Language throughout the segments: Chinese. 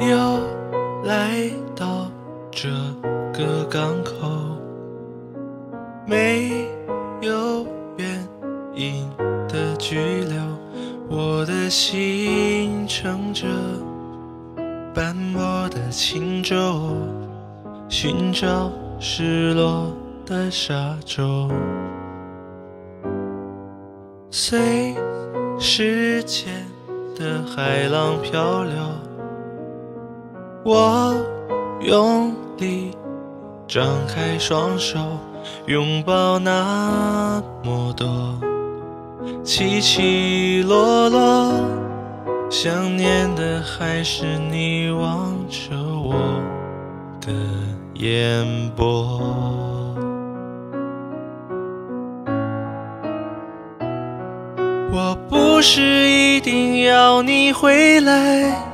又来到这个港口，没有原因的拘留，我的心乘着斑驳的轻舟，寻找失落的沙洲，随时间的海浪漂流，我用力张开双手，拥抱那么多起起落落，想念的还是你望着我的眼波。我不是一定要你回来，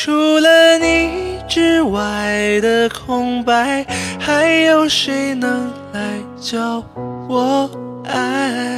除了你之外的空白，还有谁能来教我爱？